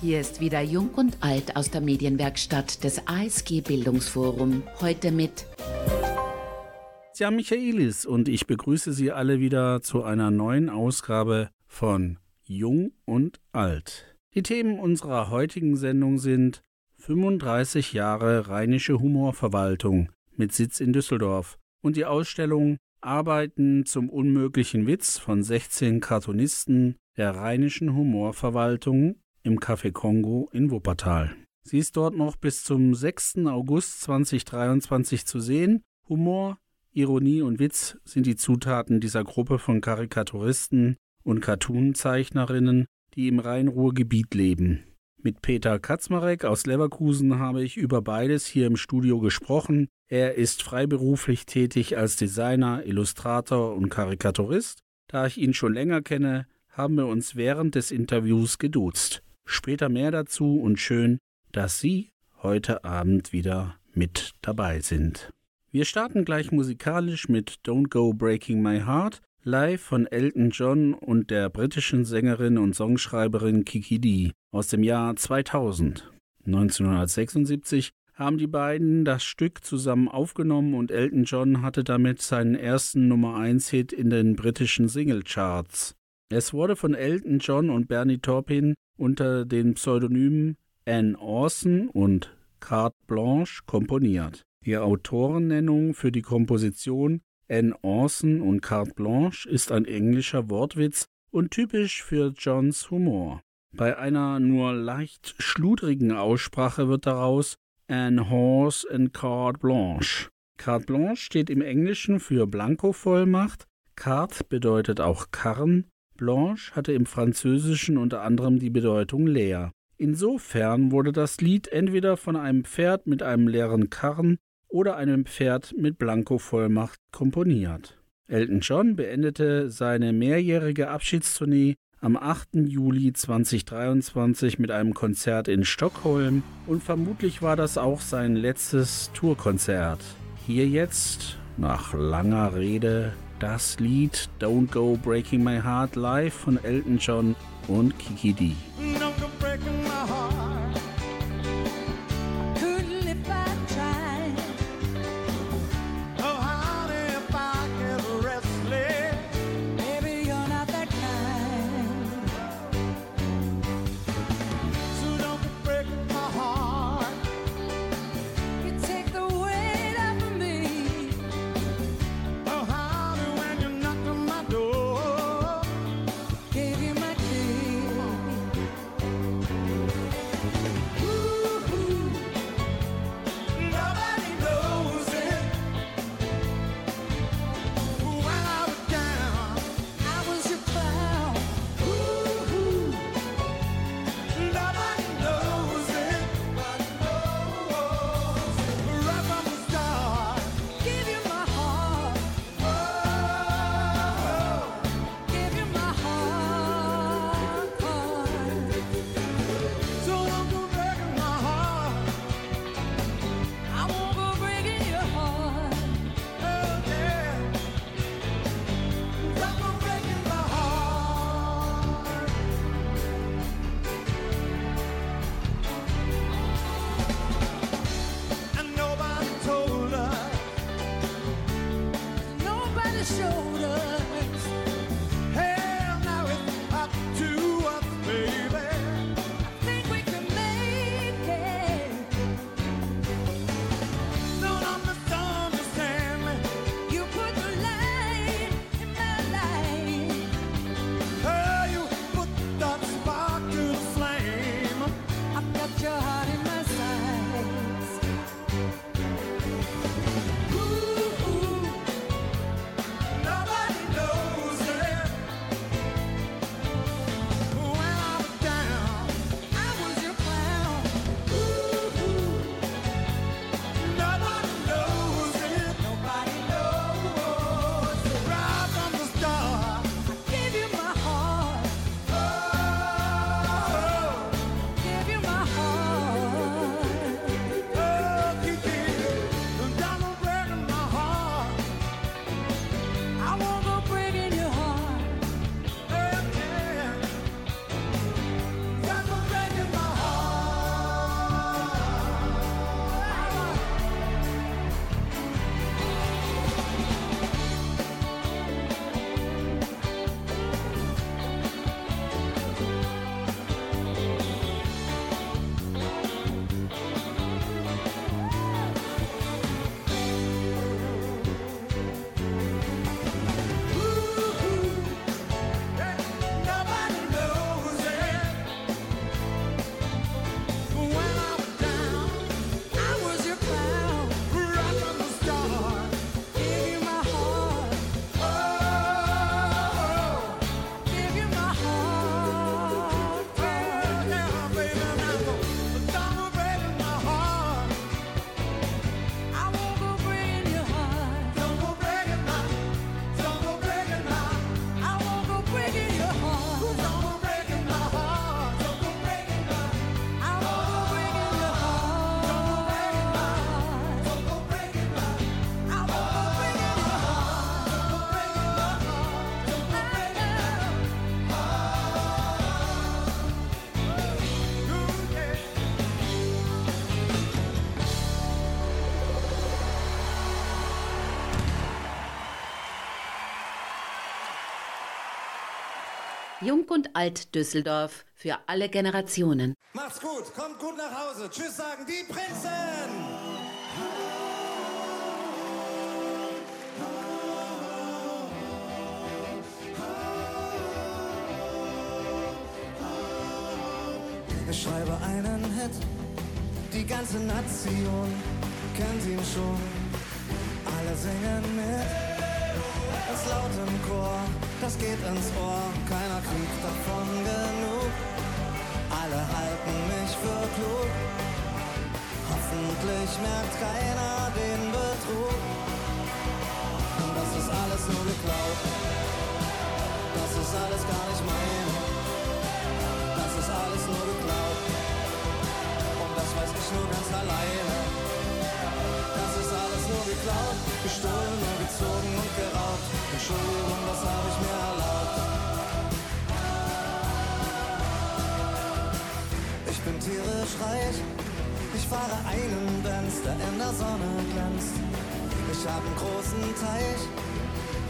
Hier ist wieder Jung und Alt aus der Medienwerkstatt des ASG Bildungsforum. Heute mit Ja Michaelis und ich begrüße Sie alle wieder zu einer neuen Ausgabe von Jung und Alt. Die Themen unserer heutigen Sendung sind 35 Jahre Rheinische Humorverwaltung mit Sitz in Düsseldorf und die Ausstellung Arbeiten zum unmöglichen Witz von 16 Cartoonisten der Rheinischen Humorverwaltung im Café Kongo in Wuppertal. Sie ist dort noch bis zum 6. August 2023 zu sehen. Humor, Ironie und Witz sind die Zutaten dieser Gruppe von Karikaturisten und Cartoonzeichnerinnen, die im Rhein-Ruhr-Gebiet leben. Mit Peter Katzmarek aus Leverkusen habe ich über beides hier im Studio gesprochen. Er ist freiberuflich tätig als Designer, Illustrator und Karikaturist. Da ich ihn schon länger kenne, haben wir uns während des Interviews geduzt. Später mehr dazu und schön, dass Sie heute Abend wieder mit dabei sind. Wir starten gleich musikalisch mit Don't Go Breaking My Heart, live von Elton John und der britischen Sängerin und Songschreiberin Kiki Dee aus dem Jahr 2000. 1976 haben die beiden das Stück zusammen aufgenommen und Elton John hatte damit seinen ersten Nummer 1 Hit in den britischen Singlecharts. Es wurde von Elton John und Bernie Taupin unter den Pseudonymen Anne Orson und Carte Blanche komponiert. Die Autorennennung für die Komposition Anne Orson und Carte Blanche ist ein englischer Wortwitz und typisch für Johns Humor. Bei einer nur leicht schludrigen Aussprache wird daraus Anne Horse and Carte Blanche. Carte Blanche steht im Englischen für Blankovollmacht, Carte bedeutet auch Karren Blanche hatte im Französischen unter anderem die Bedeutung leer. Insofern wurde das Lied entweder von einem Pferd mit einem leeren Karren oder einem Pferd mit Blankovollmacht komponiert. Elton John beendete seine mehrjährige Abschiedstournee am 8. Juli 2023 mit einem Konzert in Stockholm und vermutlich war das auch sein letztes Tourkonzert. Hier jetzt, nach langer Rede, das Lied Don't Go Breaking My Heart live von Elton John und Kiki D. Jung und Alt Düsseldorf für alle Generationen. Macht's gut, kommt gut nach Hause. Tschüss sagen die Prinzen. Ich schreibe einen Hit, die ganze Nation kennt ihn schon. Alle singen mit, es laut im Chor, das geht ins Ohr, keiner kriegt davon genug. Alle halten mich für klug, hoffentlich merkt keiner den Betrug. Und das ist alles nur geklaut, das ist alles gar nicht mein. Das ist alles nur geklaut. Und das weiß ich nur ganz alleine. Ist alles nur geklaut, gestohlen, nur gezogen und geraubt. Entschuldigung, das habe ich mir erlaubt. Ich bin tierisch reich. Ich fahre einen Benz, der in der Sonne glänzt. Ich habe einen großen Teich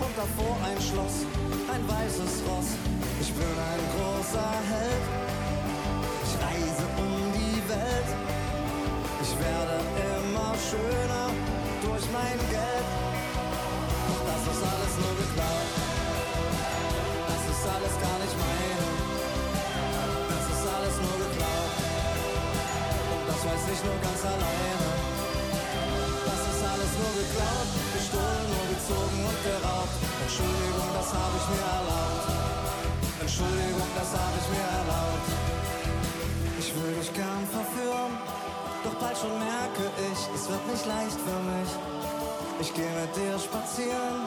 und davor ein Schloss, ein weißes Ross. Ich bin ein großer Held. Ich reise um die Welt. Ich werde immer schöner durch mein Geld. Doch das ist alles nur geklaut. Das ist alles gar nicht mein. Das ist alles nur geklaut. Und das weiß ich nur ganz alleine. Das ist alles nur geklaut, gestohlen, nur gezogen und geraubt. Entschuldigung, das habe ich mir erlaubt. Entschuldigung, das habe ich mir erlaubt. Bald schon merke ich, es wird nicht leicht für mich. Ich gehe mit dir spazieren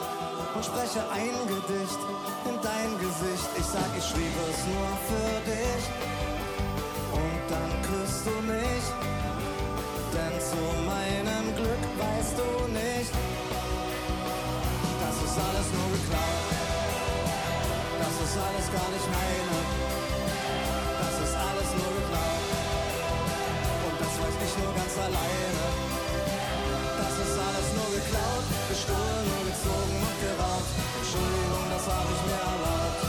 und spreche ein Gedicht in dein Gesicht. Ich sag, ich schrieb es nur für dich. Und dann küsst du mich, denn zu meinem Glück weißt du nicht, das ist alles nur geklaut. Das ist alles gar nicht meine. Ich nur ganz alleine. Das ist alles nur geklaut, gestohlen, nur gezogen und geraubt. Entschuldigung, das habe ich mir erlaubt.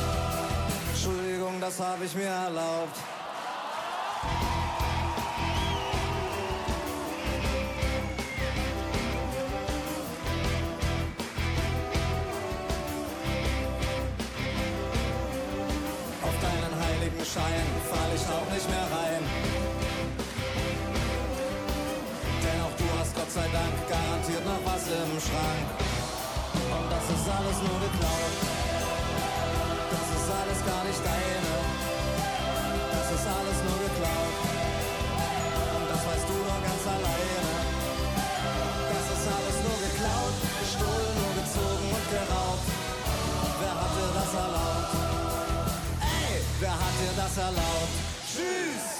Entschuldigung, das habe ich mir erlaubt. Auf deinen heiligen Schein fall ich auch nicht mehr rein. Was im Schrank. Und das ist alles nur geklaut. Das ist alles gar nicht deine. Das ist alles nur geklaut. Und das weißt du doch ganz alleine. Das ist alles nur geklaut, gestohlen, nur gezogen und geraubt. Wer hat dir das erlaubt? Ey, wer hat dir das erlaubt? Tschüss!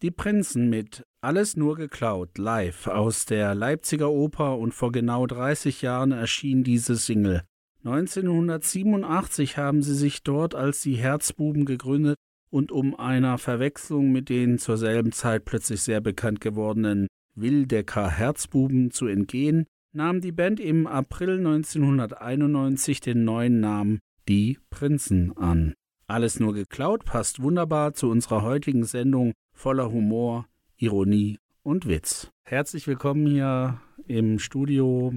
Die Prinzen mit Alles nur geklaut live aus der Leipziger Oper und vor genau 30 Jahren erschien diese Single. 1987 haben sie sich dort als die Herzbuben gegründet und um einer Verwechslung mit den zur selben Zeit plötzlich sehr bekannt gewordenen Wildecker Herzbuben zu entgehen, nahm die Band im April 1991 den neuen Namen Die Prinzen an. Alles nur geklaut passt wunderbar zu unserer heutigen Sendung voller Humor, Ironie und Witz. Herzlich willkommen hier im Studio,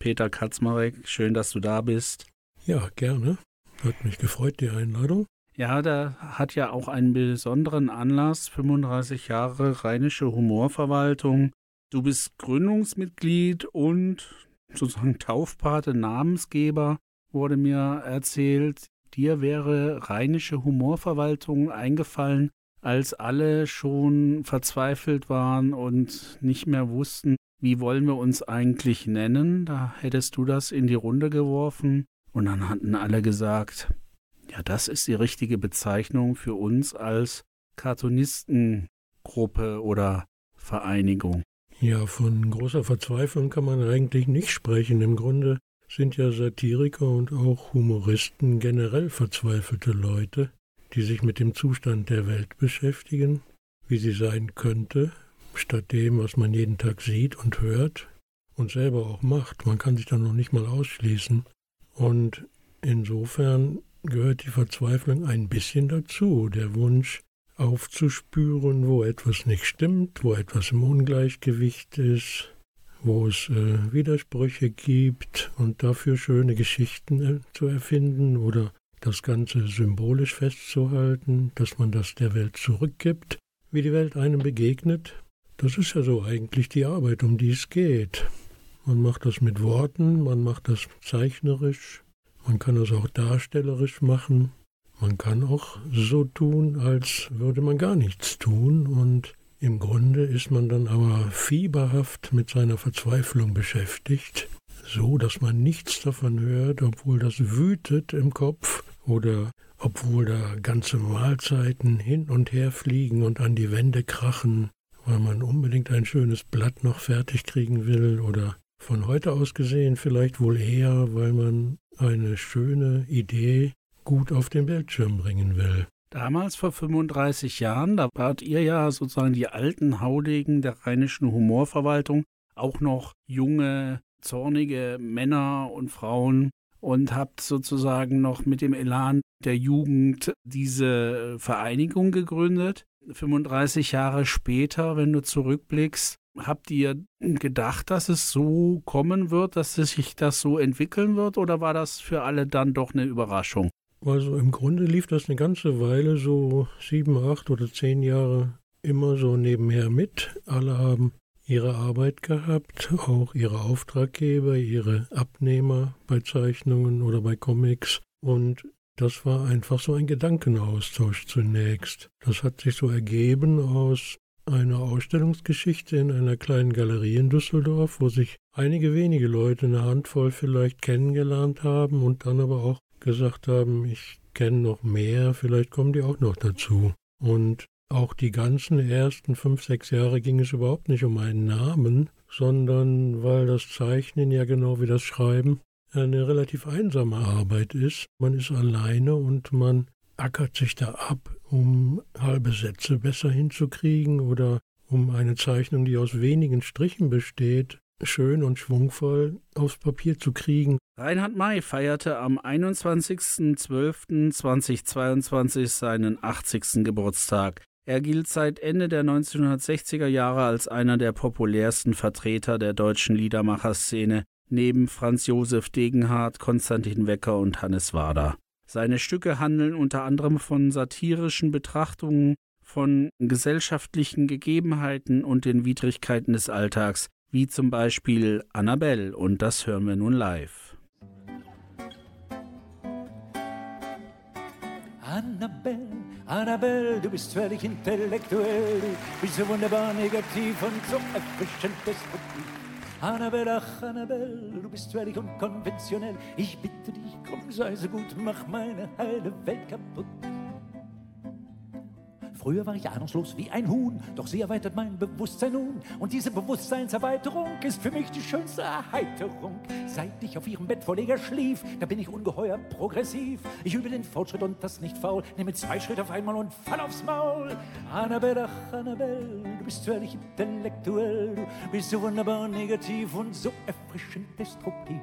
Peter Katzmarek. Schön, dass du da bist. Ja, gerne. Hat mich gefreut, die Einladung. Ja, der hat ja auch einen besonderen Anlass, 35 Jahre Rheinische Humorverwaltung. Du bist Gründungsmitglied und sozusagen Taufpate, Namensgeber, wurde mir erzählt. Dir wäre Rheinische Humorverwaltung eingefallen, als alle schon verzweifelt waren und nicht mehr wussten, wie wollen wir uns eigentlich nennen. Da hättest du das in die Runde geworfen und dann hatten alle gesagt, ja, das ist die richtige Bezeichnung für uns als Cartoonistengruppe oder Vereinigung. Ja, von großer Verzweiflung kann man eigentlich nicht sprechen. Im Grunde sind ja Satiriker und auch Humoristen generell verzweifelte Leute, die sich mit dem Zustand der Welt beschäftigen, wie sie sein könnte, statt dem, was man jeden Tag sieht und hört und selber auch macht. Man kann sich da noch nicht mal ausschließen. Und insofern gehört die Verzweiflung ein bisschen dazu, der Wunsch aufzuspüren, wo etwas nicht stimmt, wo etwas im Ungleichgewicht ist, wo es äh, Widersprüche gibt und dafür schöne Geschichten äh, zu erfinden oder das Ganze symbolisch festzuhalten, dass man das der Welt zurückgibt, wie die Welt einem begegnet. Das ist ja so eigentlich die Arbeit, um die es geht. Man macht das mit Worten, man macht das zeichnerisch, man kann es auch darstellerisch machen, man kann auch so tun, als würde man gar nichts tun und im Grunde ist man dann aber fieberhaft mit seiner Verzweiflung beschäftigt, so dass man nichts davon hört, obwohl das wütet im Kopf oder obwohl da ganze Mahlzeiten hin und her fliegen und an die Wände krachen, weil man unbedingt ein schönes Blatt noch fertig kriegen will oder von heute aus gesehen vielleicht wohl eher, weil man eine schöne Idee gut auf den Bildschirm bringen will. Damals vor 35 Jahren, da wart ihr ja sozusagen die alten Haudegen der rheinischen Humorverwaltung, auch noch junge, zornige Männer und Frauen und habt sozusagen noch mit dem Elan der Jugend diese Vereinigung gegründet. 35 Jahre später, wenn du zurückblickst, Habt ihr gedacht, dass es so kommen wird, dass sich das so entwickeln wird, oder war das für alle dann doch eine Überraschung? Also im Grunde lief das eine ganze Weile, so sieben, acht oder zehn Jahre, immer so nebenher mit. Alle haben ihre Arbeit gehabt, auch ihre Auftraggeber, ihre Abnehmer bei Zeichnungen oder bei Comics. Und das war einfach so ein Gedankenaustausch zunächst. Das hat sich so ergeben aus eine Ausstellungsgeschichte in einer kleinen Galerie in Düsseldorf, wo sich einige wenige Leute, eine Handvoll vielleicht kennengelernt haben und dann aber auch gesagt haben, ich kenne noch mehr, vielleicht kommen die auch noch dazu. Und auch die ganzen ersten fünf, sechs Jahre ging es überhaupt nicht um einen Namen, sondern weil das Zeichnen ja genau wie das Schreiben eine relativ einsame Arbeit ist. Man ist alleine und man ackert sich da ab, um halbe Sätze besser hinzukriegen oder um eine Zeichnung, die aus wenigen Strichen besteht, schön und schwungvoll aufs Papier zu kriegen. Reinhard May feierte am 21.12.2022 seinen 80. Geburtstag. Er gilt seit Ende der 1960er Jahre als einer der populärsten Vertreter der deutschen Liedermacherszene, neben Franz Josef Degenhardt, Konstantin Wecker und Hannes Wader. Seine Stücke handeln unter anderem von satirischen Betrachtungen, von gesellschaftlichen Gegebenheiten und den Widrigkeiten des Alltags, wie zum Beispiel Annabelle, und das hören wir nun live. Annabelle, Annabelle, du bist völlig intellektuell, bist so wunderbar negativ und so erfrischend destruktiv. Annabelle, ach Annabelle, du bist völlig unkonventionell. Ich bitte dich, komm, sei so gut, mach meine heile Welt kaputt. Früher war ich ahnungslos wie ein Huhn, doch sie erweitert mein Bewusstsein nun. Und diese Bewusstseinserweiterung ist für mich die schönste Erheiterung. Seit ich auf ihrem Bettvorleger schlief, da bin ich ungeheuer progressiv. Ich übe den Fortschritt und das nicht faul, nehme zwei Schritte auf einmal und fall aufs Maul. Annabelle, ach Annabelle, du bist völlig intellektuell, du bist so wunderbar negativ und so erfrischend destruktiv.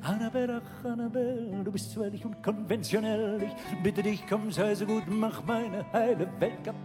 Annabelle, ach Annabelle, du bist völlig unkonventionell. Ich bitte dich, komm, sei so gut, mach meine heile Welt kaputt.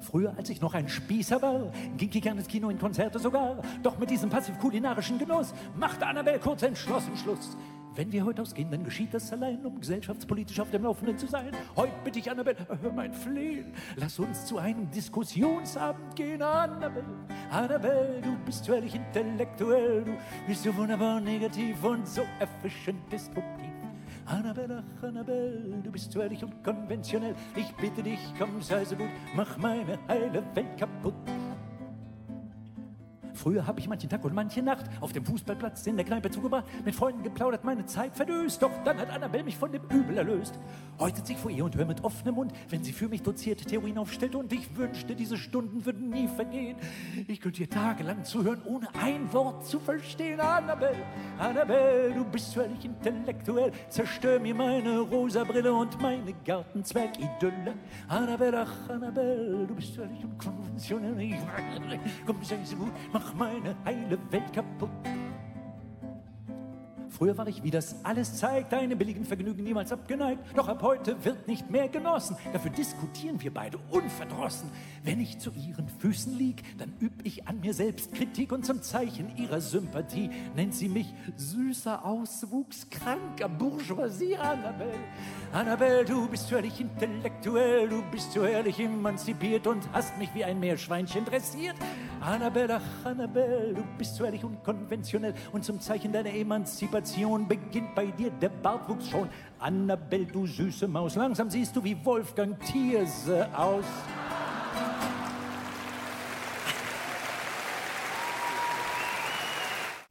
Früher, als ich noch ein Spießer war, ging ich gerne ins Kino, in Konzerte sogar. Doch mit diesem passiv-kulinarischen Genuss machte Annabelle kurz entschlossen Schluss. Wenn wir heute ausgehen, dann geschieht das allein, um gesellschaftspolitisch auf dem Laufenden zu sein. Heute bitte ich Annabelle, hör mein Flehen, lass uns zu einem Diskussionsabend gehen, Annabelle. Annabelle, du bist völlig intellektuell, du bist so wunderbar negativ und so erfrischend destruktiv. Annabelle, ach Annabelle, du bist völlig unkonventionell. Ich bitte dich, komm, sei so gut, mach meine heile Welt kaputt. Früher habe ich manchen Tag und manche Nacht auf dem Fußballplatz in der Kneipe zugebracht, mit Freunden geplaudert, meine Zeit verdöst. Doch dann hat Annabelle mich von dem Übel erlöst. Heute sitze ich vor ihr und höre mit offenem Mund, wenn sie für mich dozierte Theorien aufstellt. Und ich wünschte, diese Stunden würden nie vergehen. Ich könnte ihr tagelang zuhören, ohne ein Wort zu verstehen. Annabelle, Annabelle, du bist völlig intellektuell. Zerstör mir meine rosa Brille und meine Gartenzwergidylle. Annabelle, ach Annabelle, du bist völlig unkonventionell. Komm, sei so gut, mach meine heile Welt kaputt. Früher war ich, wie das alles zeigt, deinem billigen Vergnügen niemals abgeneigt. Doch ab heute wird nicht mehr genossen. Dafür diskutieren wir beide unverdrossen. Wenn ich zu ihren Füßen lieg, dann üb ich an mir selbst Kritik und zum Zeichen ihrer Sympathie nennt sie mich süßer Auswuchs, kranker Bourgeoisie, Annabelle. Annabelle, du bist völlig intellektuell, du bist so herrlich emanzipiert und hast mich wie ein Meerschweinchen dressiert. Annabelle, ach Annabelle, du bist so herrlich unkonventionell und zum Zeichen deiner Emanzipation beginnt bei dir der Bartwuchs schon. Annabelle, du süße Maus, langsam siehst du wie Wolfgang Thierse aus.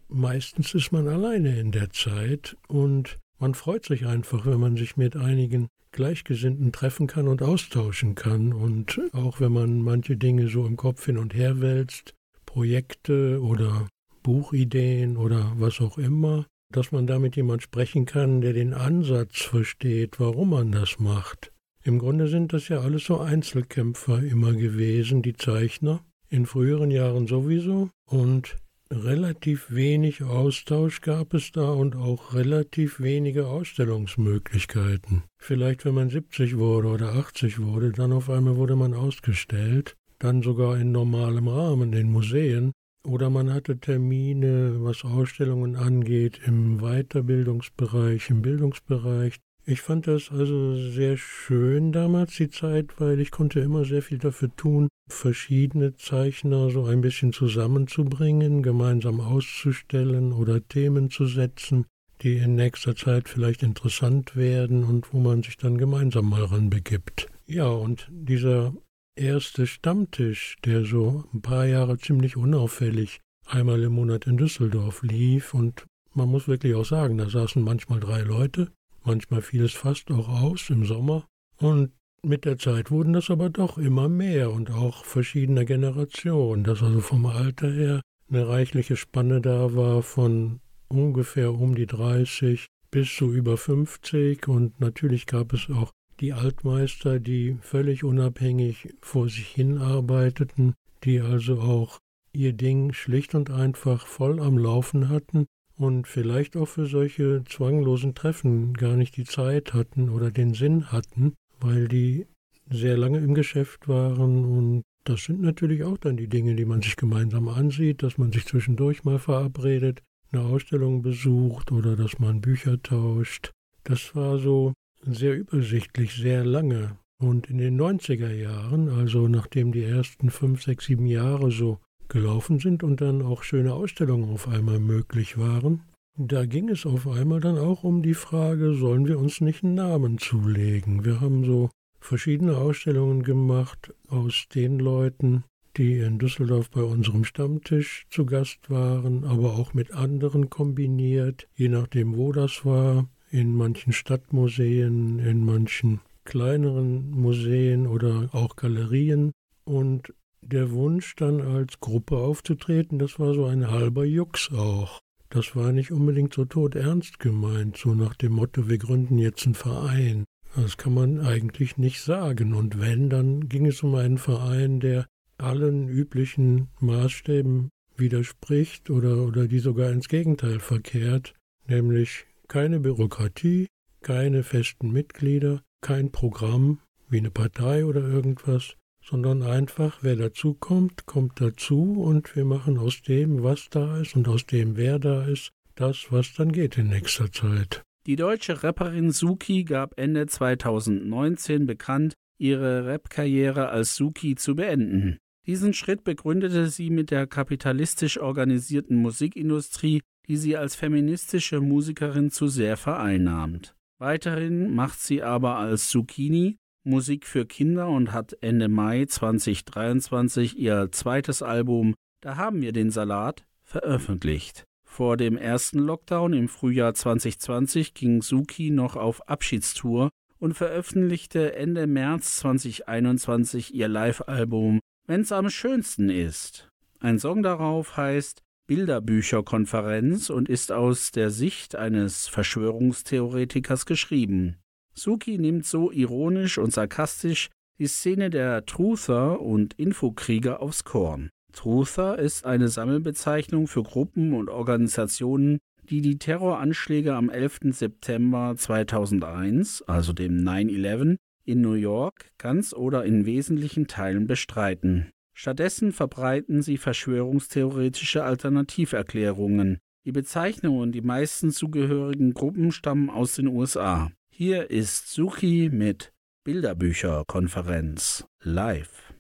Meistens ist man alleine in der Zeit und man freut sich einfach, wenn man sich mit einigen Gleichgesinnten treffen kann und austauschen kann. Und auch wenn man manche Dinge so im Kopf hin und her wälzt, Projekte oder Buchideen oder was auch immer, dass man da mit jemand sprechen kann, der den Ansatz versteht, warum man das macht. Im Grunde sind das ja alles so Einzelkämpfer immer gewesen, die Zeichner, in früheren Jahren sowieso, und relativ wenig Austausch gab es da und auch relativ wenige Ausstellungsmöglichkeiten. Vielleicht, wenn man 70 wurde oder 80 wurde, dann auf einmal wurde man ausgestellt, dann sogar in normalem Rahmen in Museen, oder man hatte Termine, was Ausstellungen angeht, im Weiterbildungsbereich, im Bildungsbereich. Ich fand das also sehr schön damals, die Zeit, weil ich konnte immer sehr viel dafür tun, verschiedene Zeichner so ein bisschen zusammenzubringen, gemeinsam auszustellen oder Themen zu setzen, die in nächster Zeit vielleicht interessant werden und wo man sich dann gemeinsam mal ranbegibt. Ja, und dieser erste Stammtisch, der so ein paar Jahre ziemlich unauffällig einmal im Monat in Düsseldorf lief und man muss wirklich auch sagen, da saßen manchmal drei Leute, manchmal fiel es fast auch aus im Sommer. Und mit der Zeit wurden das aber doch immer mehr und auch verschiedener Generationen, dass also vom Alter her eine reichliche Spanne da war von ungefähr um die 30 bis zu über 50 und natürlich gab es auch die Altmeister, die völlig unabhängig vor sich hin arbeiteten, die also auch ihr Ding schlicht und einfach voll am Laufen hatten und vielleicht auch für solche zwanglosen Treffen gar nicht die Zeit hatten oder den Sinn hatten, weil die sehr lange im Geschäft waren und das sind natürlich auch dann die Dinge, die man sich gemeinsam ansieht, dass man sich zwischendurch mal verabredet, eine Ausstellung besucht oder dass man Bücher tauscht. Das war so sehr übersichtlich, sehr lange. Und in den 90er Jahren, also nachdem die ersten fünf, sechs, sieben Jahre so gelaufen sind und dann auch schöne Ausstellungen auf einmal möglich waren, da ging es auf einmal dann auch um die Frage, sollen wir uns nicht einen Namen zulegen? Wir haben so verschiedene Ausstellungen gemacht aus den Leuten, die in Düsseldorf bei unserem Stammtisch zu Gast waren, aber auch mit anderen kombiniert, je nachdem, wo das war, in manchen Stadtmuseen, in manchen kleineren Museen oder auch Galerien. Und der Wunsch dann als Gruppe aufzutreten, das war so ein halber Jux auch. Das war nicht unbedingt so todernst gemeint, so nach dem Motto, wir gründen jetzt einen Verein. Das kann man eigentlich nicht sagen. Und wenn, dann ging es um einen Verein, der allen üblichen Maßstäben widerspricht oder, oder die sogar ins Gegenteil verkehrt, nämlich keine Bürokratie, keine festen Mitglieder, kein Programm wie eine Partei oder irgendwas, sondern einfach, wer dazu kommt, kommt dazu und wir machen aus dem, was da ist und aus dem, wer da ist, das, was dann geht in nächster Zeit. Die deutsche Rapperin Suki gab Ende 2019 bekannt, ihre Rap-Karriere als Suki zu beenden. Diesen Schritt begründete sie mit der kapitalistisch organisierten Musikindustrie, die sie als feministische Musikerin zu sehr vereinnahmt. Weiterhin macht sie aber als Zucchini Musik für Kinder und hat Ende Mai 2023 ihr zweites Album Da haben wir den Salat veröffentlicht. Vor dem ersten Lockdown im Frühjahr 2020 ging Suki noch auf Abschiedstour und veröffentlichte Ende März 2021 ihr Live-Album Wenn's am schönsten ist. Ein Song darauf heißt Bilderbücherkonferenz und ist aus der Sicht eines Verschwörungstheoretikers geschrieben. Suki nimmt so ironisch und sarkastisch die Szene der Truther und Infokrieger aufs Korn. Truther ist eine Sammelbezeichnung für Gruppen und Organisationen, die die Terroranschläge am 11. September 2001, also dem 9-11, in New York ganz oder in wesentlichen Teilen bestreiten. Stattdessen verbreiten sie verschwörungstheoretische Alternativerklärungen. Die Bezeichnung und die meisten zugehörigen Gruppen stammen aus den USA. Hier ist Suki mit Bilderbücherkonferenz live.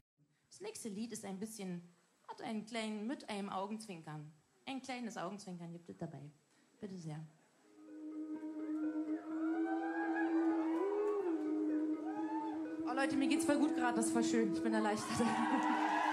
Das nächste Lied ist ein bisschen, hat einen kleinen, mit einem Augenzwinkern. Ein kleines Augenzwinkern gibt es dabei. Bitte sehr. Oh Leute, mir geht's voll gut gerade, das ist voll schön. Ich bin erleichtert.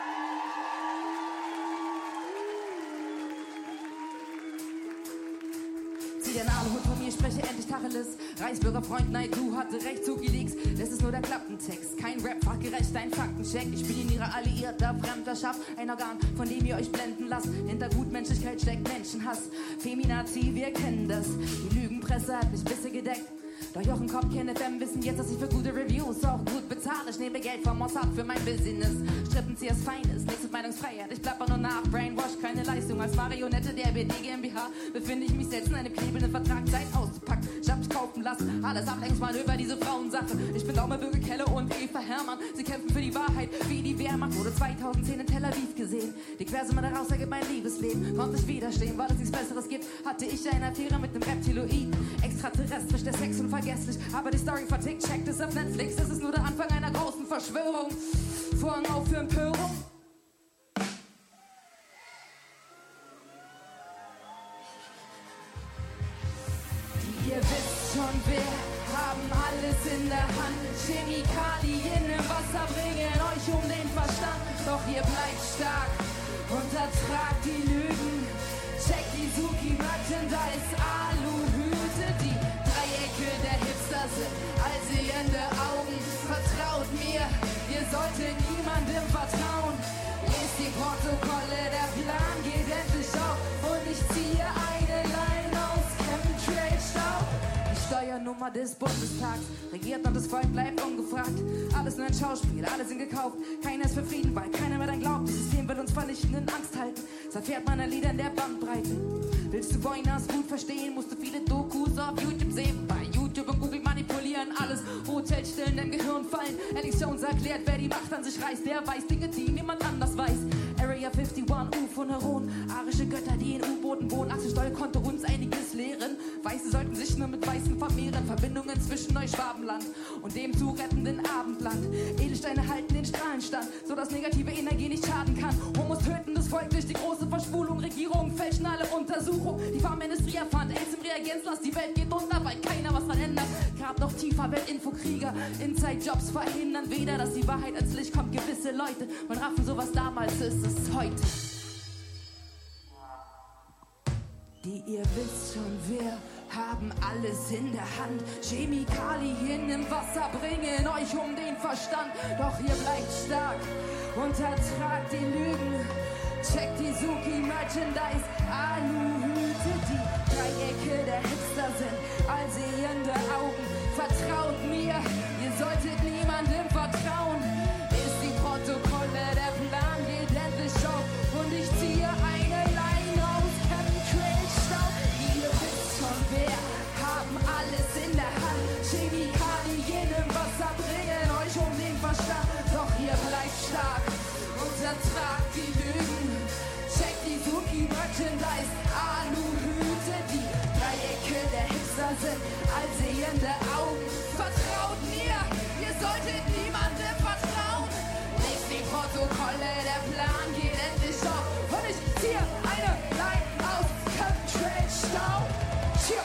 Zieh den Aluhut von mir, spreche endlich Tacheles. Reichsbürger Freund, nein, du hatte recht, Zuki Leaks. Das ist nur der Klappentext, kein Rap, fachgerecht, ein Faktencheck. Ich bin ihre alliierter fremder Schaff, ein Organ, von dem ihr euch blenden lasst. Hinter Gutmenschlichkeit steckt Menschenhass. Feminazi, wir kennen das. Die Lügenpresse hat mich bisher gedeckt. Doch Jochen Kopf, Ken FM wissen jetzt, dass ich für gute Reviews auch gut bezahle. Ich nehme Geld vom Mossad für mein Business. Strippenziehers Feines, nichts Meinungsfreiheit. Ich plapper nur nach, Brainwash, keine Leistung. Als Marionette der BD GmbH befinde ich mich selbst in einem klebenden Vertrag, Zeit auszupacken. Ich hab mich kaufen lassen, alles Ablenkungsmanöver, diese Frauensache. Ich bin Daumer Bürger Kelle und Eva Hermann. Sie kämpfen für die Wahrheit, wie die Wehrmacht. Wurde 2010 in Tel Aviv gesehen. Die Quersumme daraus ergibt mein Liebesleben. Konnte ich widerstehen, weil es nichts Besseres gibt. Hatte ich eine Affäre mit einem Reptiloid. Extraterrestrisch, der Sex unvergesslich. Aber die Story vertickt, checkt es auf Netflix. Das ist nur der Anfang einer großen Verschwörung. Vorhang auf für Empörung. Die ihr wisst schon wer, haben alles in der Hand. Chemikalien im Wasser bringen euch um den Verstand. Doch ihr bleibt stark und ertragt die Lügen. Ihr solltet niemandem vertrauen. Lest die Protokolle, der Plan geht endlich auf. Und ich ziehe eine Line aus Chemtrail-Staub. Die Steuernummer des Bundestags regiert und das Volk bleibt ungefragt. Alles nur ein Schauspiel, alle sind gekauft. Keiner ist für Frieden, weil keiner mehr dran glaubt. Das System will uns vernichten, in Angst halten. Das erfährt man an Liedern der Bandbreite. Willst du Voinas gut verstehen, musst du viele Dokus auf YouTube sehen. Manipulieren alles. Hotelstellen im Gehirn fallen. Alex Jones erklärt, wer die Macht an sich reißt. Der weiß Dinge, die niemand anders weiß. Area 51, UFO Neuron. Arische Götter, die in U-Booten wohnen. Axel Stoll konnte uns einiges lehren. Weiße sollten sich nur mit Weißen vermehren. Verbindungen zwischen Neuschwabenland und dem zu rettenden Abendland. Edelsteine halten den Strahlenstand, sodass negative Energie nicht schaden kann. Homos töten das Volk durch die große Verschwulung. Regierungen fälschen alle Untersuchungen. Die Pharmaindustrie erfand AIDS im Reagenzglas. Die Welt geht unter, weil keiner was dran ändert. Grab noch tiefer, Weltinfokrieger. Inside-Jobs verhindern weder, dass die Wahrheit ans Licht kommt. Gewisse Leute, man raffen so was damals ist, es heute. Die ihr wisst schon wer, haben alles in der Hand. Chemikalien im Wasser bringen euch um den Verstand. Doch ihr bleibt stark und ertragt die Lügen. Checkt die Suki Merchandise, Aluhüte, die Dreiecke der Hipster sind allsehende Augen. Vertraut mir, ihr solltet niemandem Merchandise, Aluhüte, die Dreiecke der Hipster sind allsehende Augen. Vertraut mir, ihr solltet niemandem vertrauen. Lest die Protokolle, der Plan geht endlich auf. Und ich ziehe eine Line aus Chemtrail-Staub. Tja.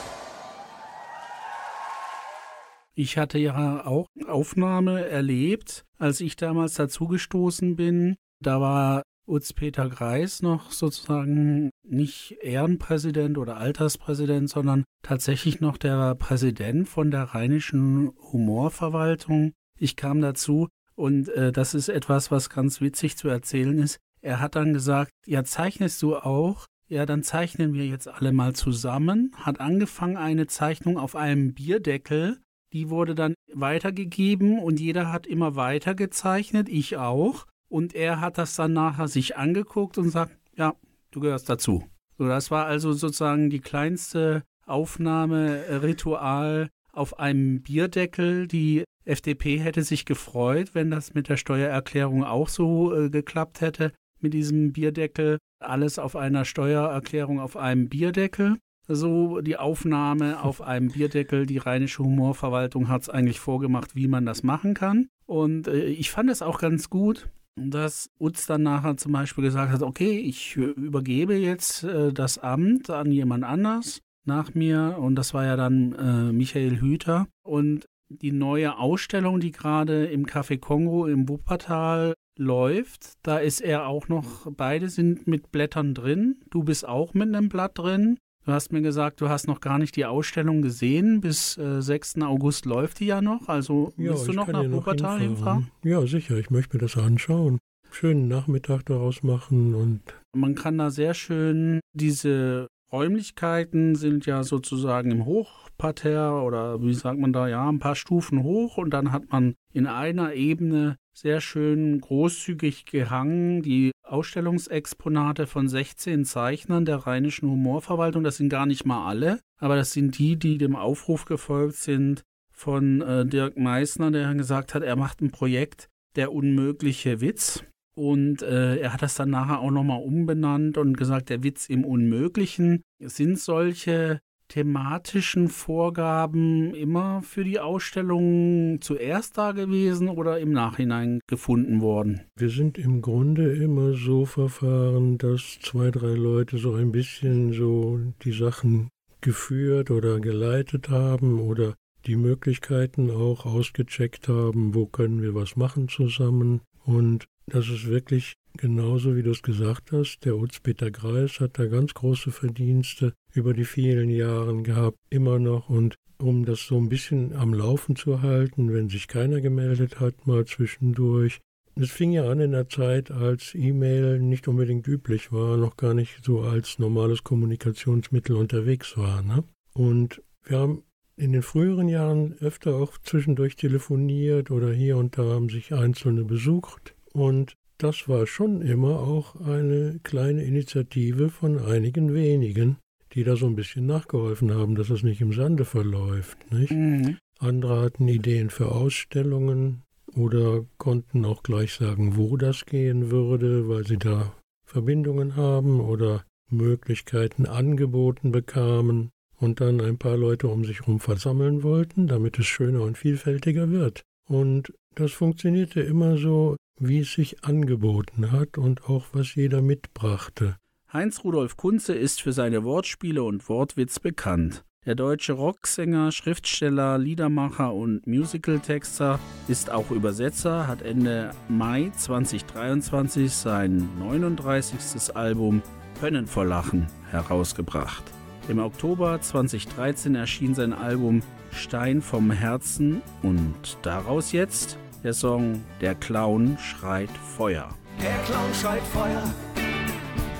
Ich hatte ja auch Aufnahme erlebt, als ich damals dazugestoßen bin. Da war Utz-Peter Greis noch sozusagen nicht Ehrenpräsident oder Alterspräsident, sondern tatsächlich noch der Präsident von der Rheinischen Humorverwaltung. Ich kam dazu und äh, das ist etwas, was ganz witzig zu erzählen ist. Er hat dann gesagt, ja, zeichnest du auch? Ja, dann zeichnen wir jetzt alle mal zusammen. Hat angefangen eine Zeichnung auf einem Bierdeckel. Die wurde dann weitergegeben und jeder hat immer weiter gezeichnet, ich auch. Und er hat das dann nachher sich angeguckt und sagt, ja, du gehörst dazu. So, das war also sozusagen die kleinste Aufnahmeritual auf einem Bierdeckel. Die FDP hätte sich gefreut, wenn das mit der Steuererklärung auch so äh, geklappt hätte, mit diesem Bierdeckel. Alles auf einer Steuererklärung auf einem Bierdeckel. So die Aufnahme auf einem Bierdeckel. Die Rheinische Humorverwaltung hat es eigentlich vorgemacht, wie man das machen kann. Und äh, ich fand es auch ganz gut, dass Utz dann nachher zum Beispiel gesagt hat, okay, ich übergebe jetzt äh, das Amt an jemand anders nach mir. Und das war ja dann äh, Michael Hüter und die neue Ausstellung, die gerade im Café Kongo im Wuppertal läuft, da ist er auch noch, beide sind mit Blättern drin, du bist auch mit einem Blatt drin. Du hast mir gesagt, du hast noch gar nicht die Ausstellung gesehen. Bis äh, 6. August läuft die ja noch. Also Ja, willst du noch nach ja Wuppertal hinfahren. hinfahren? Ja, sicher. Ich möchte mir das anschauen. Schönen Nachmittag daraus machen und Man kann da sehr schön diese Räumlichkeiten sind ja sozusagen im Hochparterre oder wie sagt man da, ja, ein paar Stufen hoch und dann hat man in einer Ebene sehr schön großzügig gehangen die Ausstellungsexponate von 16 Zeichnern der Rheinischen Humorverwaltung. Das sind gar nicht mal alle, aber das sind die, die dem Aufruf gefolgt sind von äh, Dirk Meissner, der gesagt hat, er macht ein Projekt Der unmögliche Witz. Und äh, er hat das dann nachher auch nochmal umbenannt und gesagt, der Witz im Unmöglichen. Sind solche thematischen Vorgaben immer für die Ausstellung zuerst da gewesen oder im Nachhinein gefunden worden? wir sind im Grunde immer so verfahren, dass zwei, drei Leute so ein bisschen so die Sachen geführt oder geleitet haben oder die Möglichkeiten auch ausgecheckt haben, wo können wir was machen zusammen. Und das ist wirklich genauso, wie du es gesagt hast. Der Utz-Peter Greis hat da ganz große Verdienste über die vielen Jahre gehabt, immer noch. Und um das so ein bisschen am Laufen zu halten, wenn sich keiner gemeldet hat, mal zwischendurch. Es fing ja an in der Zeit, als E-Mail nicht unbedingt üblich war, noch gar nicht so als normales Kommunikationsmittel unterwegs war. Ne? Und wir haben in den früheren Jahren öfter auch zwischendurch telefoniert oder hier und da haben sich Einzelne besucht. Und das war schon immer auch eine kleine Initiative von einigen wenigen, die da so ein bisschen nachgeholfen haben, dass es nicht im Sande verläuft. Nicht? Mhm. Andere hatten Ideen für Ausstellungen oder konnten auch gleich sagen, wo das gehen würde, weil sie da Verbindungen haben oder Möglichkeiten angeboten bekamen und dann ein paar Leute um sich herum versammeln wollten, damit es schöner und vielfältiger wird. Und das funktionierte immer so, wie es sich angeboten hat und auch was jeder mitbrachte. Heinz Rudolf Kunze ist für seine Wortspiele und Wortwitz bekannt. Der deutsche Rocksänger, Schriftsteller, Liedermacher und Musicaltexter ist auch Übersetzer, hat Ende Mai 2023 sein 39. Album Können vor Lachen herausgebracht. Im Oktober 2013 erschien sein Album Stein vom Herzen und daraus jetzt der Song Der Clown schreit Feuer. Der Clown schreit Feuer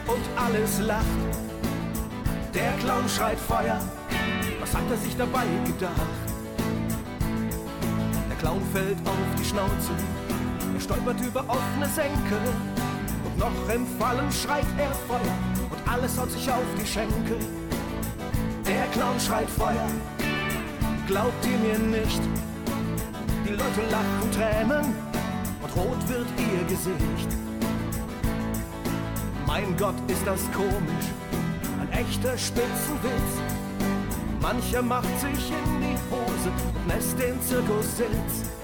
und alles lacht. Der Clown schreit Feuer, was hat er sich dabei gedacht? Der Clown fällt auf die Schnauze, er stolpert über offene Senke. Und noch im Fallen schreit er Feuer und alles haut sich auf die Schenkel. Der Clown schreit Feuer, glaubt ihr mir nicht? Die Leute lachen Tränen und rot wird ihr Gesicht. Mein Gott, ist das komisch, ein echter Spitzenwitz. Mancher macht sich in die Hose und lässt den Zirkus Sitz.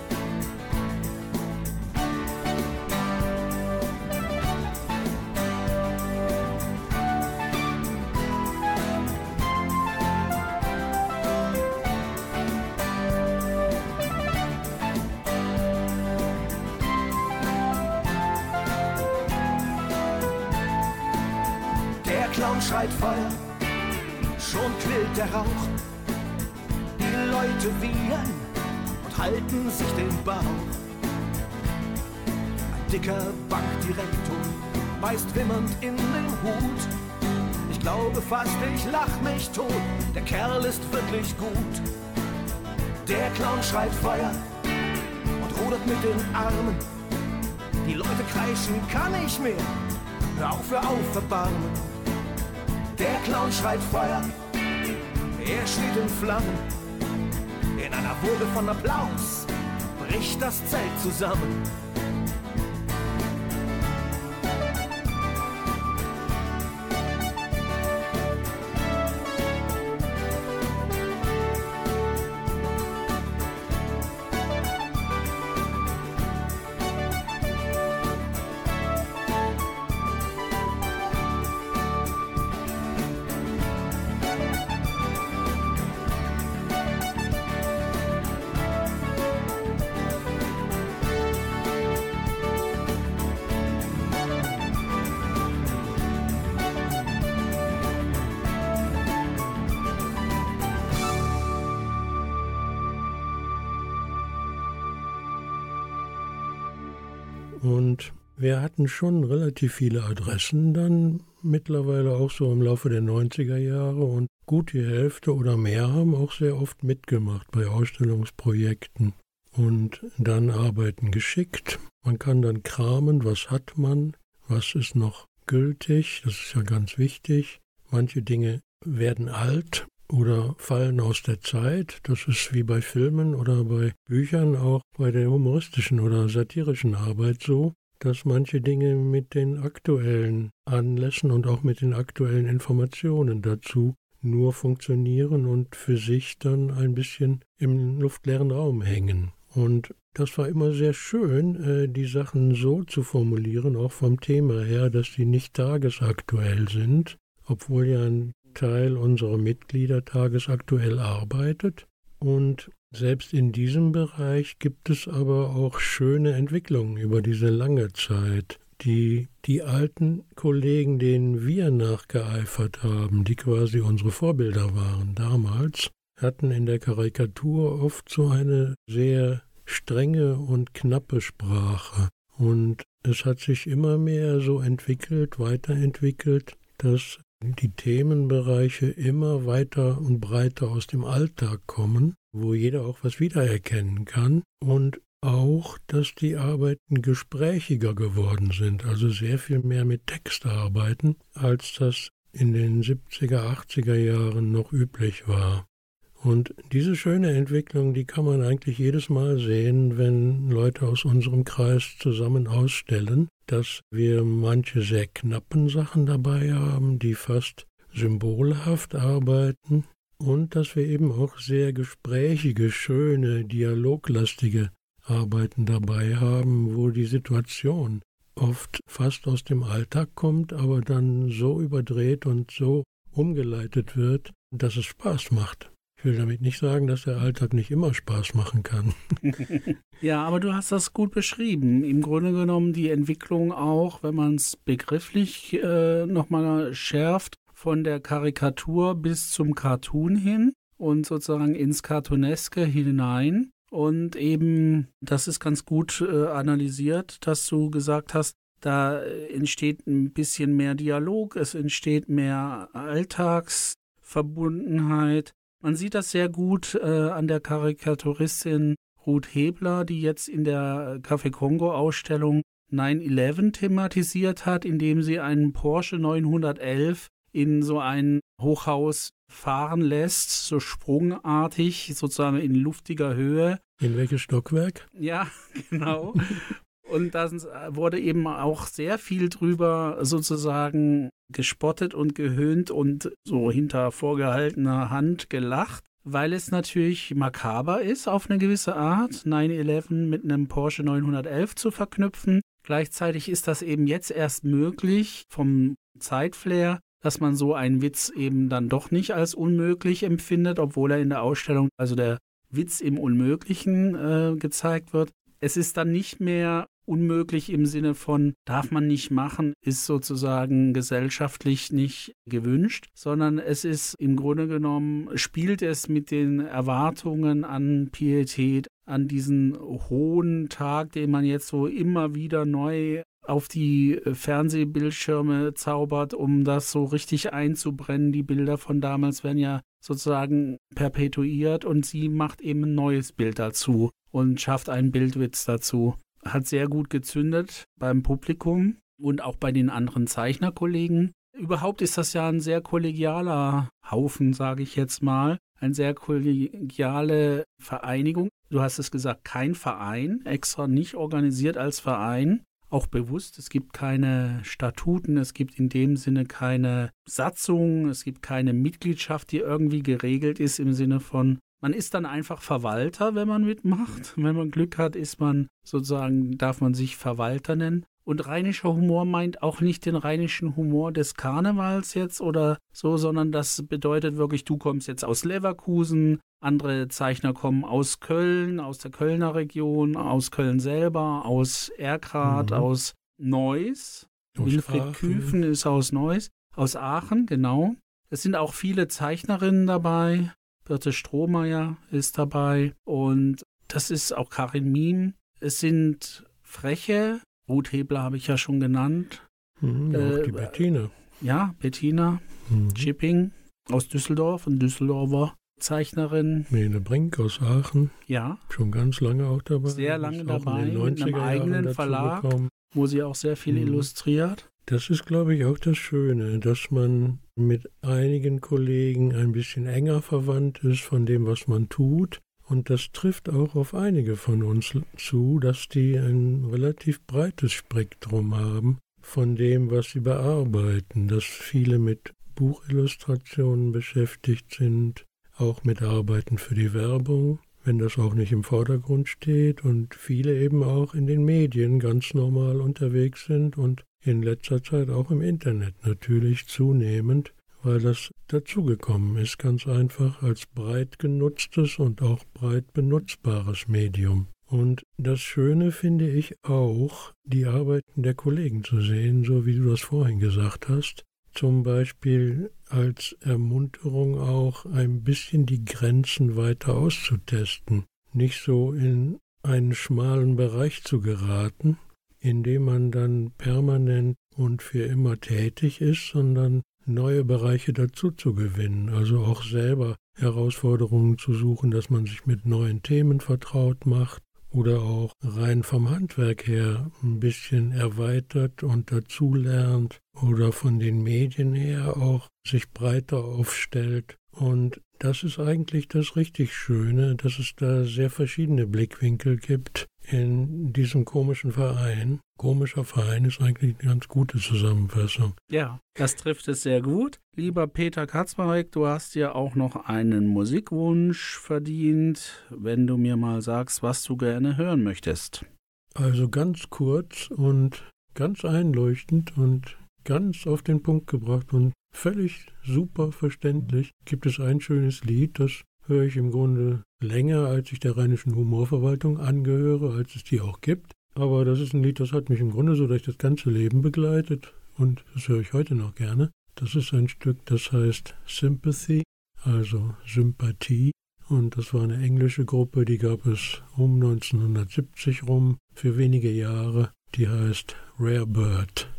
Beißt wimmernd in den Hut. Ich glaube fast, ich lach mich tot. Der Kerl ist wirklich gut. Der Clown schreit Feuer und rudert mit den Armen. Die Leute kreischen, kann ich mehr. Hör auf, hör auf, Erbarmen. Der Clown schreit Feuer, er steht in Flammen. In einer Woge von Applaus bricht das Zelt zusammen. Wir hatten schon relativ viele Adressen dann mittlerweile auch so im Laufe der 90er Jahre und gut die Hälfte oder mehr haben auch sehr oft mitgemacht bei Ausstellungsprojekten und dann arbeiten geschickt. Man kann dann kramen, was hat man, was ist noch gültig, das ist ja ganz wichtig. Manche Dinge werden alt oder fallen aus der Zeit. Das ist wie bei Filmen oder bei Büchern auch bei der humoristischen oder satirischen Arbeit so, dass manche Dinge mit den aktuellen Anlässen und auch mit den aktuellen Informationen dazu nur funktionieren und für sich dann ein bisschen im luftleeren Raum hängen. Und das war immer sehr schön, äh, die Sachen so zu formulieren, auch vom Thema her, dass sie nicht tagesaktuell sind, obwohl ja ein Teil unserer Mitglieder tagesaktuell arbeitet. Und selbst in diesem Bereich gibt es aber auch schöne Entwicklungen über diese lange Zeit, die die alten Kollegen, denen wir nachgeeifert haben, die quasi unsere Vorbilder waren damals, hatten in der Karikatur oft so eine sehr strenge und knappe Sprache. Und es hat sich immer mehr so entwickelt, weiterentwickelt, dass die Themenbereiche immer weiter und breiter aus dem Alltag kommen, wo jeder auch was wiedererkennen kann und auch, dass die Arbeiten gesprächiger geworden sind, also sehr viel mehr mit Text arbeiten, als das in den 70er, 80er Jahren noch üblich war. Und diese schöne Entwicklung, die kann man eigentlich jedes Mal sehen, wenn Leute aus unserem Kreis zusammen ausstellen, dass wir manche sehr knappen Sachen dabei haben, die fast symbolhaft arbeiten und dass wir eben auch sehr gesprächige, schöne, dialoglastige Arbeiten dabei haben, wo die Situation oft fast aus dem Alltag kommt, aber dann so überdreht und so umgeleitet wird, dass es Spaß macht. Ich will damit nicht sagen, dass der Alltag nicht immer Spaß machen kann. ja, aber du hast das gut beschrieben. Im Grunde genommen die Entwicklung auch, wenn man es begrifflich äh, nochmal schärft, von der Karikatur bis zum Cartoon hin und sozusagen ins Cartooneske hinein. Und eben, das ist ganz gut äh, analysiert, dass du gesagt hast, da entsteht ein bisschen mehr Dialog, es entsteht mehr Alltagsverbundenheit man sieht das sehr gut äh, an der Karikaturistin Ruth Hebler, die jetzt in der Café Kongo Ausstellung 9-11 thematisiert hat, indem sie einen Porsche 911 in so ein Hochhaus fahren lässt, so sprungartig, sozusagen in luftiger Höhe. In welches Stockwerk? Ja, genau. Und da wurde eben auch sehr viel drüber sozusagen gespottet und gehöhnt und so hinter vorgehaltener Hand gelacht, weil es natürlich makaber ist auf eine gewisse Art, 9-11 mit einem Porsche 911 zu verknüpfen. Gleichzeitig ist das eben jetzt erst möglich vom Zeitflair, dass man so einen Witz eben dann doch nicht als unmöglich empfindet, obwohl er in der Ausstellung, also der Witz im Unmöglichen äh, gezeigt wird. Es ist dann nicht mehr unmöglich im Sinne von darf man nicht machen, ist sozusagen gesellschaftlich nicht gewünscht, sondern es ist im Grunde genommen, spielt es mit den Erwartungen an Pietät, an diesen hohen Tag, den man jetzt so immer wieder neu auf die Fernsehbildschirme zaubert, um das so richtig einzubrennen. Die Bilder von damals werden ja sozusagen perpetuiert und sie macht eben ein neues Bild dazu und schafft einen Bildwitz dazu hat sehr gut gezündet beim Publikum und auch bei den anderen Zeichnerkollegen. Überhaupt ist das ja ein sehr kollegialer Haufen, sage ich jetzt mal. Eine sehr kollegiale Vereinigung. Du hast es gesagt, kein Verein, extra nicht organisiert als Verein. Auch bewusst, es gibt keine Statuten, es gibt in dem Sinne keine Satzung, es gibt keine Mitgliedschaft, die irgendwie geregelt ist im Sinne von, man ist dann einfach Verwalter, wenn man mitmacht. Wenn man Glück hat, ist man sozusagen, darf man sich Verwalter nennen. Und rheinischer Humor meint auch nicht den rheinischen Humor des Karnevals jetzt oder so, sondern das bedeutet wirklich, du kommst jetzt aus Leverkusen, andere Zeichner kommen aus Köln, aus der Kölner Region, aus Köln selber, aus Erkrath, mhm. aus Neuss. Wilfried Küfen ist aus Neuss, aus Aachen, genau. Es sind auch viele Zeichnerinnen dabei. Birte Strohmeier ist dabei und das ist auch Karin Miem. Es sind freche, Ruth Hebler habe ich ja schon genannt. Mhm, äh, die Bettina. Ja, Bettina mhm. Chipping aus Düsseldorf, ein Düsseldorfer Zeichnerin. Mene Brink aus Aachen. Ja. Schon ganz lange auch dabei. Sehr lange dabei, mit einem eigenen Verlag, wo sie auch sehr viel mhm. illustriert. Das ist, glaube ich, auch das Schöne, dass man mit einigen Kollegen ein bisschen enger verwandt ist von dem, was man tut. Und das trifft auch auf einige von uns zu, dass die ein relativ breites Spektrum haben von dem, was sie bearbeiten, dass viele mit Buchillustrationen beschäftigt sind, auch mit Arbeiten für die Werbung, wenn das auch nicht im Vordergrund steht und viele eben auch in den Medien ganz normal unterwegs sind und in letzter Zeit auch im Internet natürlich zunehmend, weil das dazugekommen ist, ganz einfach als breit genutztes und auch breit benutzbares Medium. Und das Schöne finde ich auch, die Arbeiten der Kollegen zu sehen, so wie du das vorhin gesagt hast, zum Beispiel als Ermunterung auch ein bisschen die Grenzen weiter auszutesten, nicht so in einen schmalen Bereich zu geraten, in dem man dann permanent und für immer tätig ist, sondern neue Bereiche dazu zu gewinnen, also auch selber Herausforderungen zu suchen, dass man sich mit neuen Themen vertraut macht oder auch rein vom Handwerk her ein bisschen erweitert und dazulernt oder von den Medien her auch sich breiter aufstellt. Und das ist eigentlich das richtig Schöne, dass es da sehr verschiedene Blickwinkel gibt in diesem komischen Verein. Komischer Verein ist eigentlich eine ganz gute Zusammenfassung. Ja, das trifft es sehr gut. Lieber Peter Katzmarek, du hast ja auch noch einen Musikwunsch verdient, wenn du mir mal sagst, was du gerne hören möchtest. Also ganz kurz und ganz einleuchtend und ganz auf den Punkt gebracht und völlig super verständlich gibt es ein schönes Lied, das höre ich im Grunde länger, als ich der Rheinischen Humorverwaltung angehöre, als es die auch gibt. Aber das ist ein Lied, das hat mich im Grunde so durch das ganze Leben begleitet und das höre ich heute noch gerne. Das ist ein Stück, das heißt Sympathy, also Sympathie. Und das war eine englische Gruppe, die gab es um 1970 rum für wenige Jahre. Die heißt Rare Bird.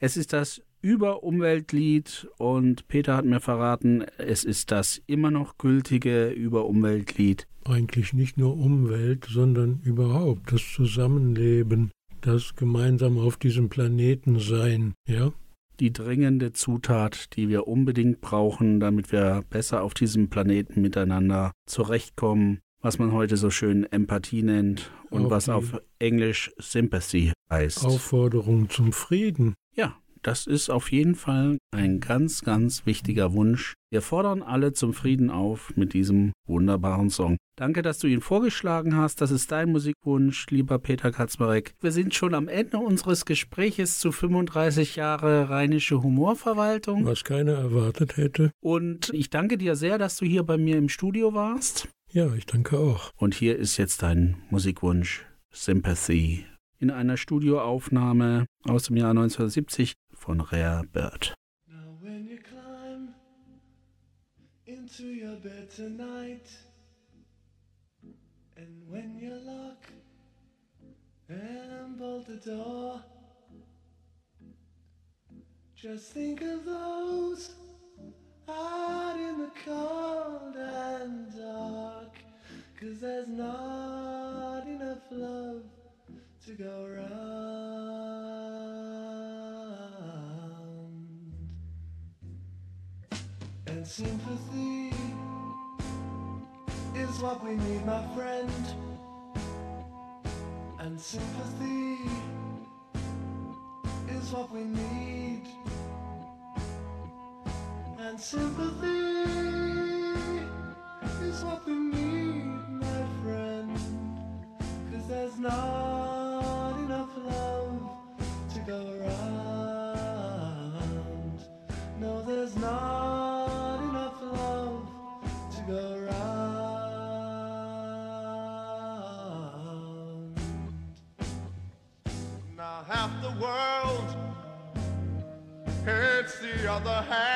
Es ist das Überumweltlied und Peter hat mir verraten, es ist das immer noch gültige Überumweltlied. Eigentlich nicht nur Umwelt, sondern überhaupt das Zusammenleben, das gemeinsam auf diesem Planeten sein, ja? Die dringende Zutat, die wir unbedingt brauchen, damit wir besser auf diesem Planeten miteinander zurechtkommen, was man heute so schön Empathie nennt und auf was auf Englisch Sympathy heißt. Aufforderung zum Frieden. Ja, das ist auf jeden Fall ein ganz, ganz wichtiger Wunsch. Wir fordern alle zum Frieden auf mit diesem wunderbaren Song. Danke, dass du ihn vorgeschlagen hast. Das ist dein Musikwunsch, lieber Peter Katzmarek. Wir sind schon am Ende unseres Gespräches zu 35 Jahre Rheinische Humorverwaltung. Was keiner erwartet hätte. Und ich danke dir sehr, dass du hier bei mir im Studio warst. Ja, ich danke auch. Und hier ist jetzt dein Musikwunsch Sympathy in einer Studioaufnahme aus dem Jahr 1970 von Rare Bird. Now when you climb into your bed tonight and when you lock and bolt the door just think of those out in the cold and dark cause there's not enough love to go round Sympathy is what we need, my friend. And sympathy is what we need. And sympathy other hand.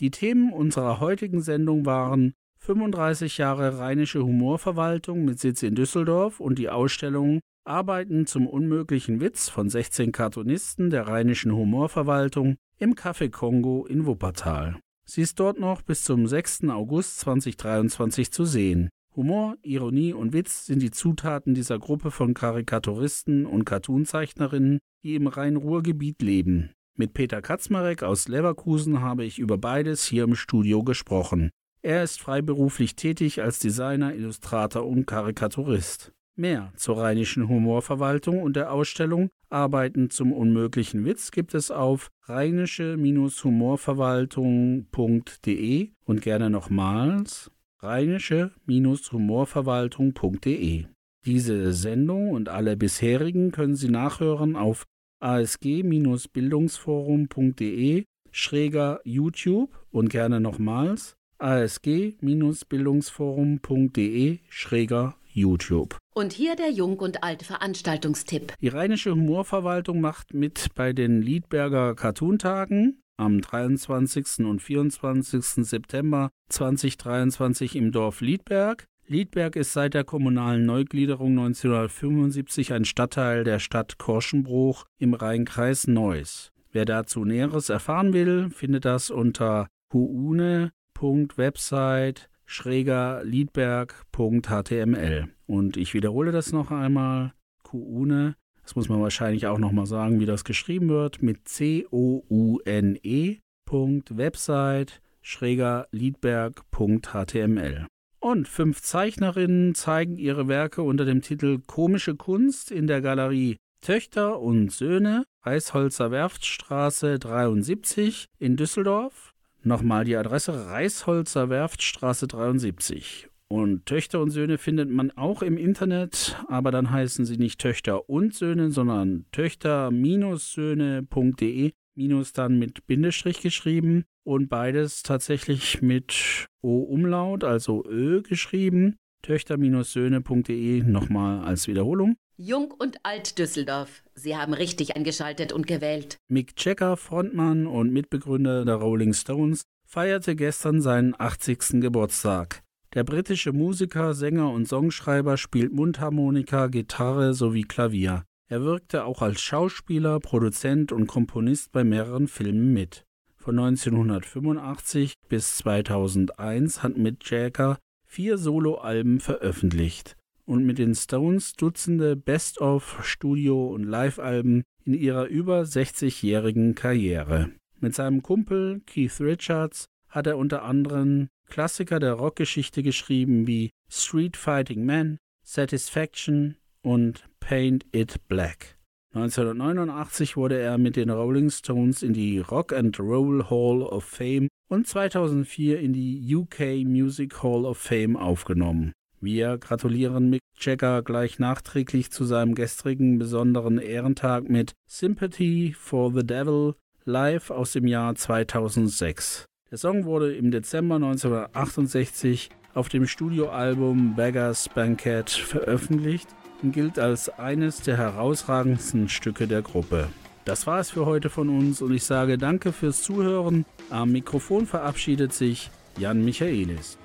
Die Themen unserer heutigen Sendung waren 35 Jahre Rheinische Humorverwaltung mit Sitz in Düsseldorf und die Ausstellung Arbeiten zum unmöglichen Witz von 16 Cartoonisten der Rheinischen Humorverwaltung im Café Kongo in Wuppertal. Sie ist dort noch bis zum 6. August 2023 zu sehen. Humor, Ironie und Witz sind die Zutaten dieser Gruppe von Karikaturisten und Cartoonzeichnerinnen, die im Rhein-Ruhr-Gebiet leben. Mit Peter Katzmarek aus Leverkusen habe ich über beides hier im Studio gesprochen. Er ist freiberuflich tätig als Designer, Illustrator und Karikaturist. Mehr zur Rheinischen Humorverwaltung und der Ausstellung Arbeiten zum unmöglichen Witz gibt es auf rheinische-humorverwaltung.de und gerne nochmals rheinische-humorverwaltung.de. Diese Sendung und alle bisherigen können Sie nachhören auf asg-bildungsforum.de schräger YouTube und gerne nochmals asg-bildungsforum.de schräger YouTube. Und hier der Jung- und Alt-Veranstaltungstipp. Die Rheinische Humorverwaltung macht mit bei den Liedberger Cartoontagen am 23. und 24. September 2023 im Dorf Liedberg. Liedberg ist seit der kommunalen Neugliederung 1975 ein Stadtteil der Stadt Korschenbruch im Rheinkreis Neuss. Wer dazu Näheres erfahren will, findet das unter huune.website schräger liedberg.html. Und ich wiederhole das noch einmal. Kuune, das muss man wahrscheinlich auch nochmal sagen, wie das geschrieben wird, mit C-O-U-N-E. Website schräger liedberg.html. Und fünf Zeichnerinnen zeigen ihre Werke unter dem Titel Komische Kunst in der Galerie Töchter und Söhne, Reisholzer Werftstraße 73 in Düsseldorf. Nochmal die Adresse Reisholzer Werftstraße 73. Und Töchter und Söhne findet man auch im Internet, aber dann heißen sie nicht Töchter und Söhne, sondern töchter-söhne.de, minus dann mit Bindestrich geschrieben und beides tatsächlich mit O-Umlaut, also Ö geschrieben. Töchter-söhne.de nochmal als Wiederholung. Jung und Alt Düsseldorf. Sie haben richtig eingeschaltet und gewählt. Mick Jagger, Frontmann und Mitbegründer der Rolling Stones, feierte gestern seinen 80. Geburtstag. Der britische Musiker, Sänger und Songschreiber spielt Mundharmonika, Gitarre sowie Klavier. Er wirkte auch als Schauspieler, Produzent und Komponist bei mehreren Filmen mit. Von 1985 bis 2001 hat Mick Jagger vier Soloalben veröffentlicht. und mit den Stones Dutzende Best-of Studio- und Live-Alben in ihrer über 60-jährigen Karriere. Mit seinem Kumpel Keith Richards hat er unter anderem Klassiker der Rockgeschichte geschrieben wie Street Fighting Man, Satisfaction und Paint It Black. 1989 wurde er mit den Rolling Stones in die Rock and Roll Hall of Fame und 2004 in die UK Music Hall of Fame aufgenommen. Wir gratulieren Mick Jagger gleich nachträglich zu seinem gestrigen besonderen Ehrentag mit Sympathy for the Devil live aus dem Jahr 2006. Der Song wurde im Dezember 1968 auf dem Studioalbum Beggars Banquet veröffentlicht und gilt als eines der herausragendsten Stücke der Gruppe. Das war es für heute von uns und ich sage danke fürs Zuhören. Am Mikrofon verabschiedet sich Jan Michaelis.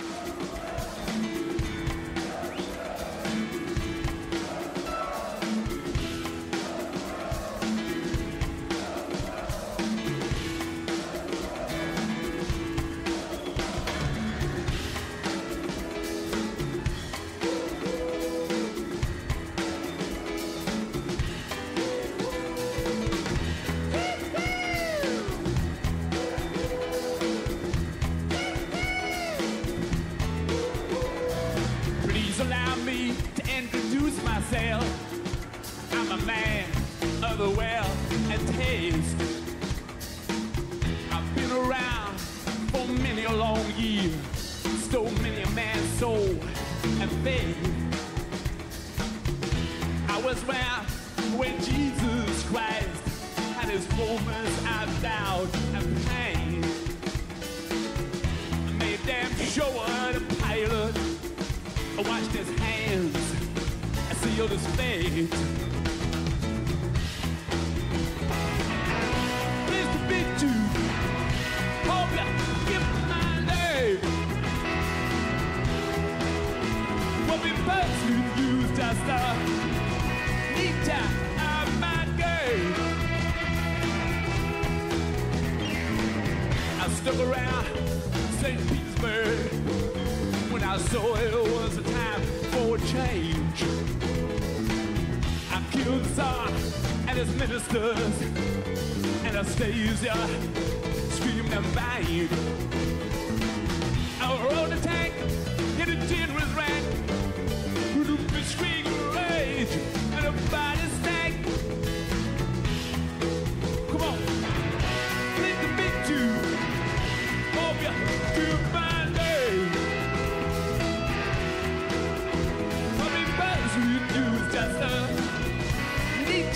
Hands, I sealed his fate. Pleased to meet you. Hope you give my name. What we both should use just a neat of my game. I stuck around St. Petersburg when I saw it was a time for change. Accuser and his ministers, Anastasia, scream and bang.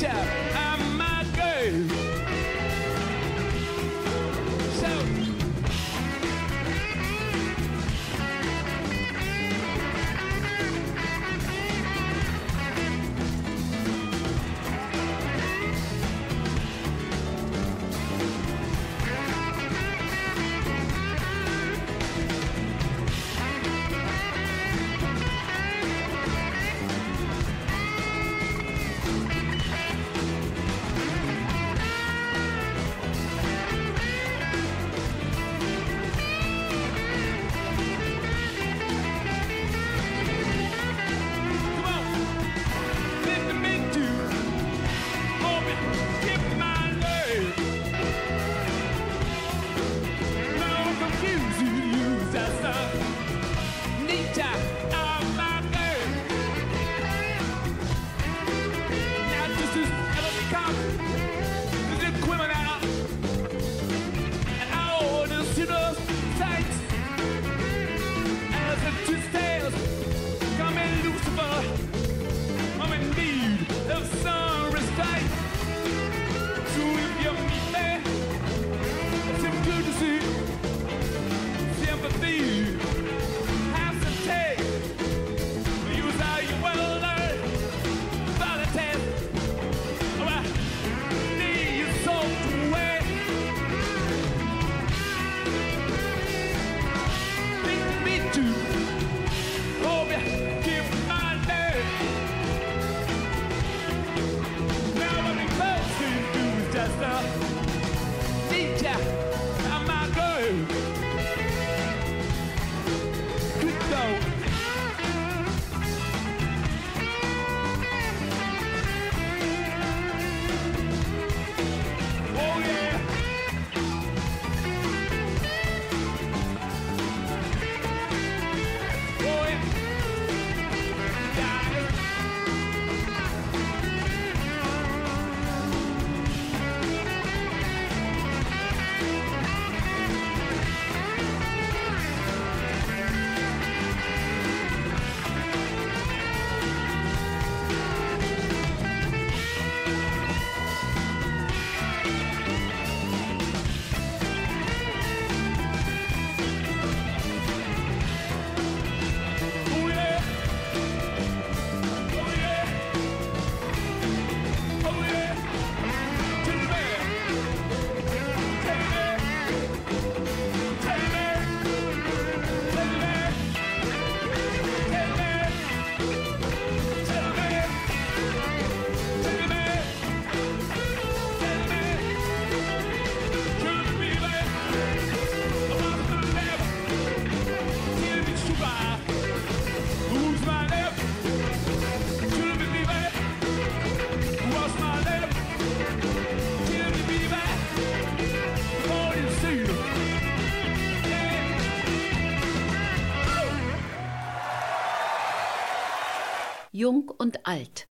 Yeah. Und Alt.